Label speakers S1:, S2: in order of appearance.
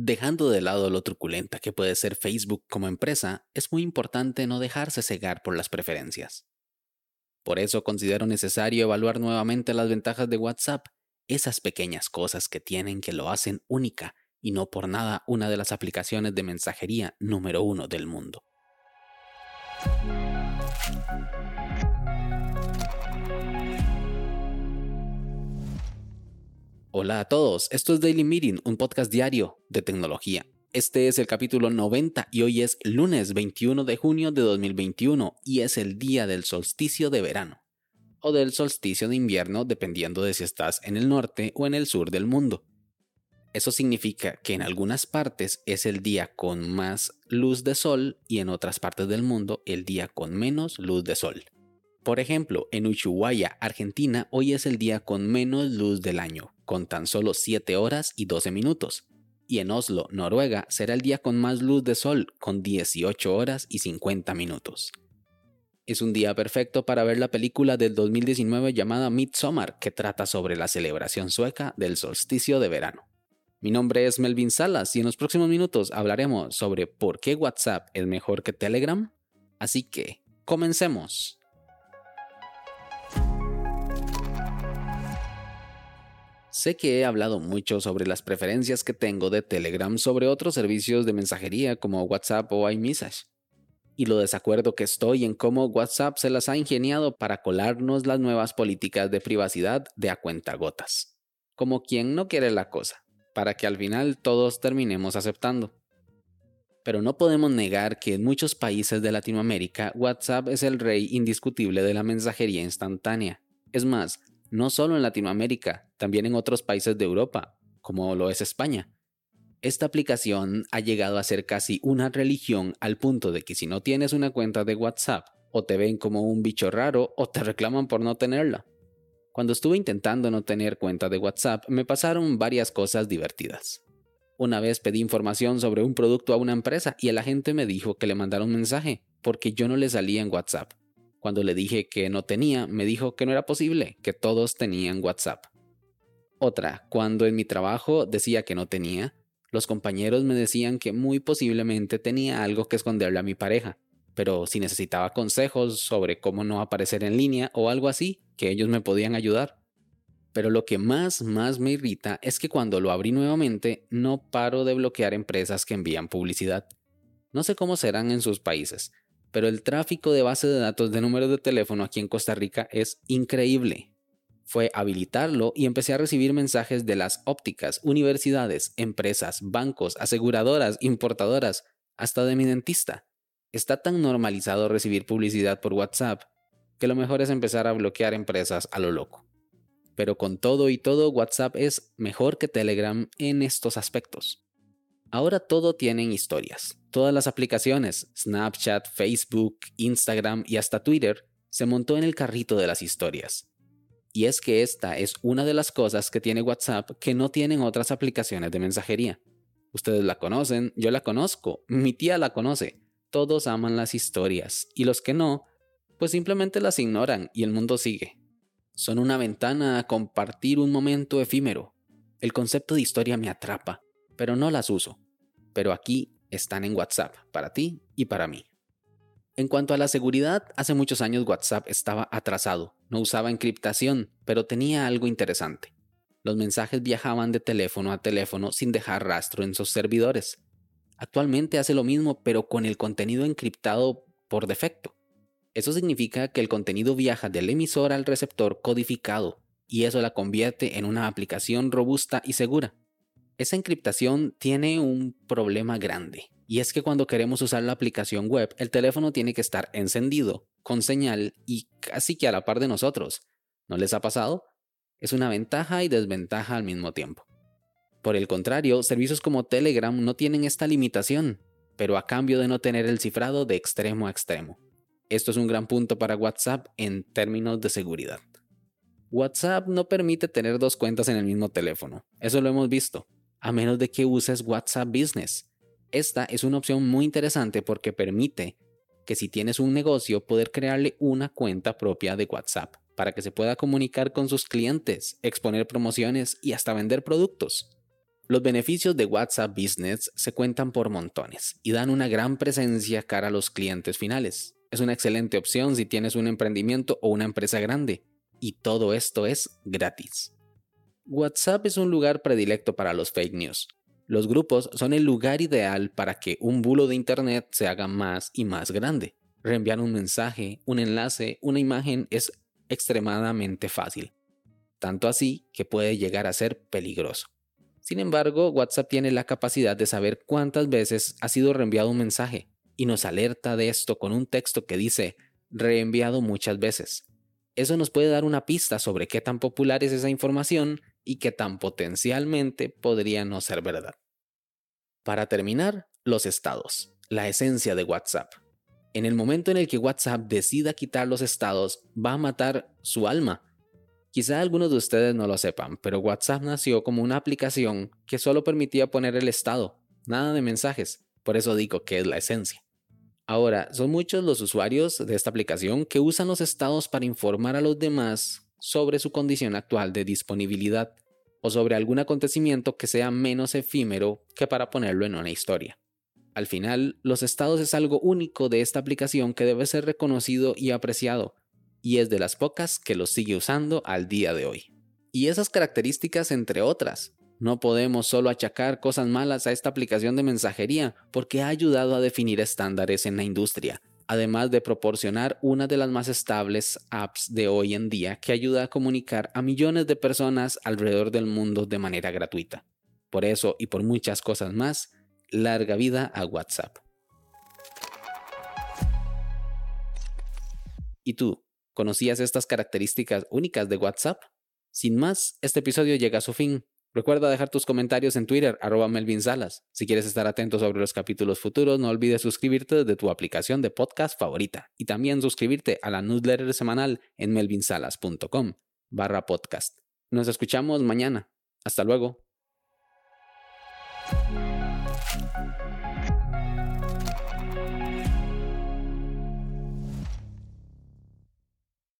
S1: Dejando de lado lo truculenta que puede ser Facebook como empresa, es muy importante no dejarse cegar por las preferencias. Por eso considero necesario evaluar nuevamente las ventajas de WhatsApp, esas pequeñas cosas que tienen que lo hacen única y no por nada una de las aplicaciones de mensajería número uno del mundo. Hola a todos, esto es Daily Meeting, un podcast diario de tecnología. Este es el capítulo 90 y hoy es lunes 21 de junio de 2021 y es el día del solsticio de verano o del solsticio de invierno dependiendo de si estás en el norte o en el sur del mundo. Eso significa que en algunas partes es el día con más luz de sol y en otras partes del mundo el día con menos luz de sol. Por ejemplo, en Ushuaia, Argentina, hoy es el día con menos luz del año, con tan solo 7 horas y 12 minutos. Y en Oslo, Noruega, será el día con más luz de sol, con 18 horas y 50 minutos. Es un día perfecto para ver la película del 2019 llamada Midsommar, que trata sobre la celebración sueca del solsticio de verano. Mi nombre es Melvin Salas y en los próximos minutos hablaremos sobre por qué WhatsApp es mejor que Telegram. Así que, comencemos. Sé que he hablado mucho sobre las preferencias que tengo de Telegram sobre otros servicios de mensajería como WhatsApp o iMessage, y lo desacuerdo que estoy en cómo WhatsApp se las ha ingeniado para colarnos las nuevas políticas de privacidad de a cuentagotas, como quien no quiere la cosa, para que al final todos terminemos aceptando. Pero no podemos negar que en muchos países de Latinoamérica WhatsApp es el rey indiscutible de la mensajería instantánea. Es más, no solo en Latinoamérica, también en otros países de Europa, como lo es España. Esta aplicación ha llegado a ser casi una religión al punto de que si no tienes una cuenta de WhatsApp, o te ven como un bicho raro o te reclaman por no tenerla. Cuando estuve intentando no tener cuenta de WhatsApp, me pasaron varias cosas divertidas. Una vez pedí información sobre un producto a una empresa y el agente me dijo que le mandara un mensaje, porque yo no le salía en WhatsApp. Cuando le dije que no tenía, me dijo que no era posible, que todos tenían WhatsApp. Otra, cuando en mi trabajo decía que no tenía, los compañeros me decían que muy posiblemente tenía algo que esconderle a mi pareja, pero si necesitaba consejos sobre cómo no aparecer en línea o algo así, que ellos me podían ayudar. Pero lo que más, más me irrita es que cuando lo abrí nuevamente no paro de bloquear empresas que envían publicidad. No sé cómo serán en sus países, pero el tráfico de base de datos de números de teléfono aquí en Costa Rica es increíble. Fue habilitarlo y empecé a recibir mensajes de las ópticas, universidades, empresas, bancos, aseguradoras, importadoras, hasta de mi dentista. Está tan normalizado recibir publicidad por WhatsApp que lo mejor es empezar a bloquear empresas a lo loco. Pero con todo y todo, WhatsApp es mejor que Telegram en estos aspectos. Ahora todo tienen historias. Todas las aplicaciones, Snapchat, Facebook, Instagram y hasta Twitter, se montó en el carrito de las historias. Y es que esta es una de las cosas que tiene WhatsApp que no tienen otras aplicaciones de mensajería. Ustedes la conocen, yo la conozco, mi tía la conoce. Todos aman las historias y los que no, pues simplemente las ignoran y el mundo sigue. Son una ventana a compartir un momento efímero. El concepto de historia me atrapa pero no las uso. Pero aquí están en WhatsApp, para ti y para mí. En cuanto a la seguridad, hace muchos años WhatsApp estaba atrasado, no usaba encriptación, pero tenía algo interesante. Los mensajes viajaban de teléfono a teléfono sin dejar rastro en sus servidores. Actualmente hace lo mismo, pero con el contenido encriptado por defecto. Eso significa que el contenido viaja del emisor al receptor codificado, y eso la convierte en una aplicación robusta y segura. Esa encriptación tiene un problema grande, y es que cuando queremos usar la aplicación web, el teléfono tiene que estar encendido, con señal y casi que a la par de nosotros. ¿No les ha pasado? Es una ventaja y desventaja al mismo tiempo. Por el contrario, servicios como Telegram no tienen esta limitación, pero a cambio de no tener el cifrado de extremo a extremo. Esto es un gran punto para WhatsApp en términos de seguridad. WhatsApp no permite tener dos cuentas en el mismo teléfono, eso lo hemos visto a menos de que uses WhatsApp Business. Esta es una opción muy interesante porque permite que si tienes un negocio poder crearle una cuenta propia de WhatsApp para que se pueda comunicar con sus clientes, exponer promociones y hasta vender productos. Los beneficios de WhatsApp Business se cuentan por montones y dan una gran presencia cara a los clientes finales. Es una excelente opción si tienes un emprendimiento o una empresa grande. Y todo esto es gratis. WhatsApp es un lugar predilecto para los fake news. Los grupos son el lugar ideal para que un bulo de Internet se haga más y más grande. Reenviar un mensaje, un enlace, una imagen es extremadamente fácil. Tanto así que puede llegar a ser peligroso. Sin embargo, WhatsApp tiene la capacidad de saber cuántas veces ha sido reenviado un mensaje y nos alerta de esto con un texto que dice reenviado muchas veces. Eso nos puede dar una pista sobre qué tan popular es esa información y qué tan potencialmente podría no ser verdad. Para terminar, los estados, la esencia de WhatsApp. En el momento en el que WhatsApp decida quitar los estados, va a matar su alma Quizá algunos de ustedes no lo sepan, pero WhatsApp nació como una aplicación que solo permitía poner el estado, nada de mensajes, por eso digo que es la esencia. Ahora, son muchos los usuarios de esta aplicación que usan los estados para informar a los demás sobre su condición actual de disponibilidad o sobre algún acontecimiento que sea menos efímero que para ponerlo en una historia. Al final, los estados es algo único de esta aplicación que debe ser reconocido y apreciado, y es de las pocas que lo sigue usando al día de hoy. Y esas características entre otras. No podemos solo achacar cosas malas a esta aplicación de mensajería porque ha ayudado a definir estándares en la industria, además de proporcionar una de las más estables apps de hoy en día que ayuda a comunicar a millones de personas alrededor del mundo de manera gratuita. Por eso y por muchas cosas más, larga vida a WhatsApp. ¿Y tú? ¿Conocías estas características únicas de WhatsApp? Sin más, este episodio llega a su fin. Recuerda dejar tus comentarios en Twitter, arroba Melvin Salas. Si quieres estar atento sobre los capítulos futuros, no olvides suscribirte desde tu aplicación de podcast favorita y también suscribirte a la newsletter semanal en melvinsalas.com barra podcast. Nos escuchamos mañana. Hasta luego.